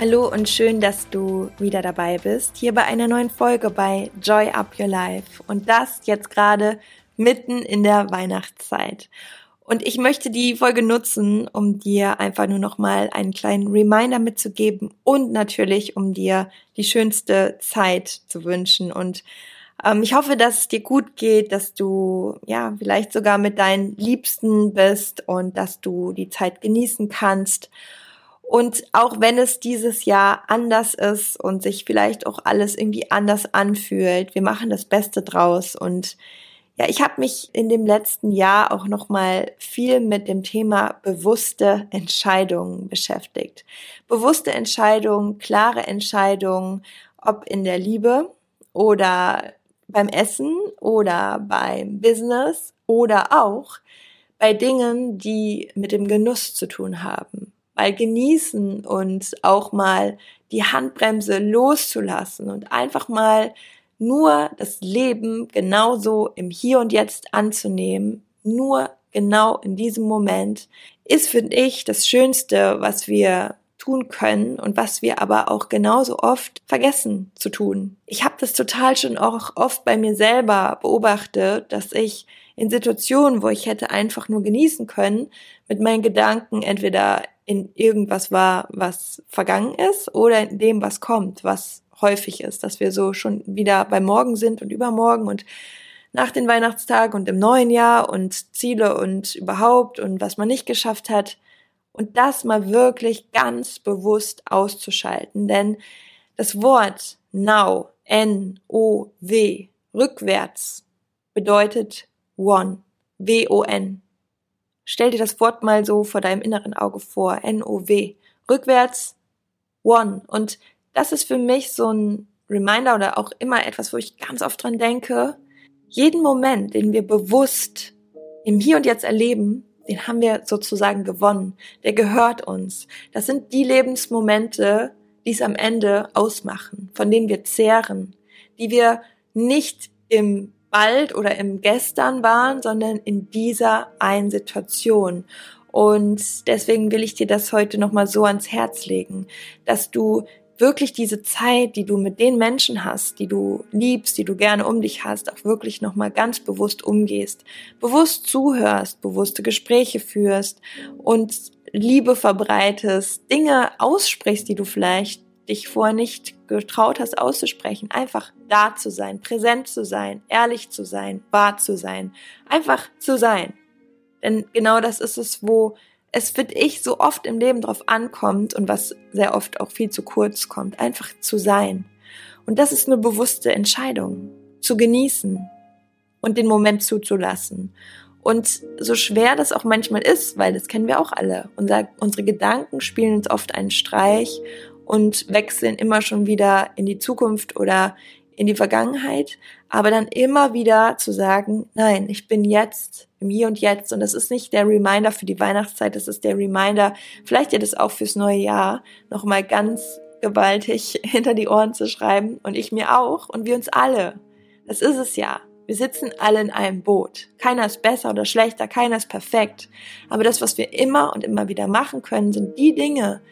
Hallo und schön, dass du wieder dabei bist, hier bei einer neuen Folge bei Joy Up Your Life und das jetzt gerade mitten in der Weihnachtszeit. Und ich möchte die Folge nutzen, um dir einfach nur noch mal einen kleinen Reminder mitzugeben und natürlich, um dir die schönste Zeit zu wünschen. Und ähm, ich hoffe, dass es dir gut geht, dass du ja vielleicht sogar mit deinen Liebsten bist und dass du die Zeit genießen kannst und auch wenn es dieses Jahr anders ist und sich vielleicht auch alles irgendwie anders anfühlt, wir machen das Beste draus. Und ja, ich habe mich in dem letzten Jahr auch noch mal viel mit dem Thema bewusste Entscheidungen beschäftigt. Bewusste Entscheidungen, klare Entscheidungen, ob in der Liebe oder beim Essen oder beim Business oder auch bei Dingen, die mit dem Genuss zu tun haben mal genießen und auch mal die Handbremse loszulassen und einfach mal nur das Leben genauso im Hier und Jetzt anzunehmen, nur genau in diesem Moment, ist, finde ich, das Schönste, was wir tun können und was wir aber auch genauso oft vergessen zu tun. Ich habe das total schon auch oft bei mir selber beobachtet, dass ich in Situationen, wo ich hätte einfach nur genießen können, mit meinen Gedanken entweder in irgendwas war, was vergangen ist oder in dem, was kommt, was häufig ist, dass wir so schon wieder bei morgen sind und übermorgen und nach den Weihnachtstagen und im neuen Jahr und Ziele und überhaupt und was man nicht geschafft hat und das mal wirklich ganz bewusst auszuschalten, denn das Wort now, N-O-W, rückwärts bedeutet one, W-O-N. Stell dir das Wort mal so vor deinem inneren Auge vor. N-O-W. Rückwärts One. Und das ist für mich so ein Reminder oder auch immer etwas, wo ich ganz oft dran denke. Jeden Moment, den wir bewusst im Hier und Jetzt erleben, den haben wir sozusagen gewonnen. Der gehört uns. Das sind die Lebensmomente, die es am Ende ausmachen, von denen wir zehren, die wir nicht im bald oder im Gestern waren, sondern in dieser einen Situation. Und deswegen will ich dir das heute nochmal so ans Herz legen, dass du wirklich diese Zeit, die du mit den Menschen hast, die du liebst, die du gerne um dich hast, auch wirklich nochmal ganz bewusst umgehst, bewusst zuhörst, bewusste Gespräche führst und Liebe verbreitest, Dinge aussprichst, die du vielleicht dich vorher nicht getraut hast auszusprechen, einfach da zu sein, präsent zu sein, ehrlich zu sein, wahr zu sein, einfach zu sein. Denn genau das ist es, wo es für ich so oft im Leben drauf ankommt und was sehr oft auch viel zu kurz kommt, einfach zu sein. Und das ist eine bewusste Entscheidung, zu genießen und den Moment zuzulassen. Und so schwer das auch manchmal ist, weil das kennen wir auch alle, unser, unsere Gedanken spielen uns oft einen Streich und wechseln immer schon wieder in die Zukunft oder in die Vergangenheit, aber dann immer wieder zu sagen, nein, ich bin jetzt im Hier und Jetzt und das ist nicht der Reminder für die Weihnachtszeit, das ist der Reminder, vielleicht ja das auch fürs neue Jahr, nochmal ganz gewaltig hinter die Ohren zu schreiben und ich mir auch und wir uns alle. Das ist es ja. Wir sitzen alle in einem Boot. Keiner ist besser oder schlechter, keiner ist perfekt. Aber das, was wir immer und immer wieder machen können, sind die Dinge,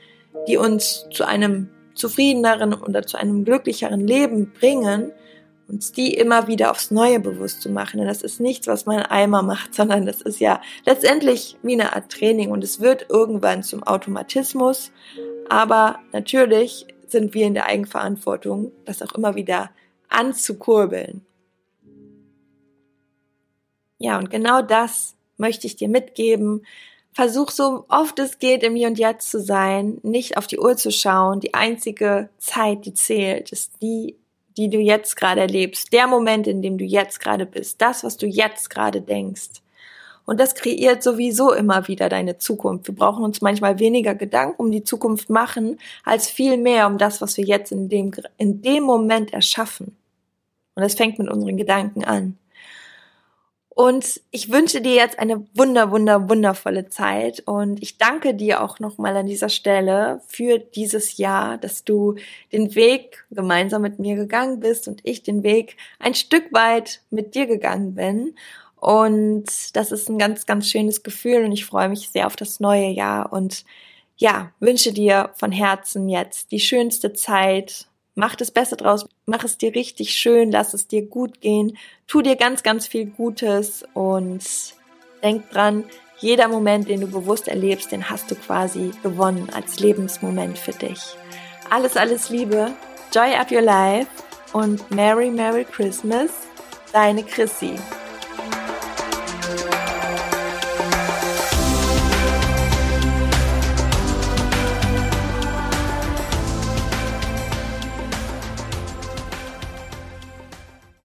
die uns zu einem zufriedeneren oder zu einem glücklicheren Leben bringen, uns die immer wieder aufs Neue bewusst zu machen. Denn das ist nichts, was man einmal macht, sondern das ist ja letztendlich wie eine Art Training und es wird irgendwann zum Automatismus. Aber natürlich sind wir in der Eigenverantwortung, das auch immer wieder anzukurbeln. Ja, und genau das möchte ich dir mitgeben, Versuch so oft es geht, im Hier und Jetzt zu sein, nicht auf die Uhr zu schauen. Die einzige Zeit, die zählt, ist die, die du jetzt gerade erlebst. Der Moment, in dem du jetzt gerade bist. Das, was du jetzt gerade denkst. Und das kreiert sowieso immer wieder deine Zukunft. Wir brauchen uns manchmal weniger Gedanken um die Zukunft machen, als viel mehr um das, was wir jetzt in dem, in dem Moment erschaffen. Und das fängt mit unseren Gedanken an. Und ich wünsche dir jetzt eine wunder, wunder, wundervolle Zeit. Und ich danke dir auch nochmal an dieser Stelle für dieses Jahr, dass du den Weg gemeinsam mit mir gegangen bist und ich den Weg ein Stück weit mit dir gegangen bin. Und das ist ein ganz, ganz schönes Gefühl und ich freue mich sehr auf das neue Jahr und ja, wünsche dir von Herzen jetzt die schönste Zeit Mach das Beste draus, mach es dir richtig schön, lass es dir gut gehen, tu dir ganz, ganz viel Gutes und denk dran, jeder Moment, den du bewusst erlebst, den hast du quasi gewonnen als Lebensmoment für dich. Alles, alles Liebe, Joy Up Your Life und Merry, Merry Christmas, deine Chrissy.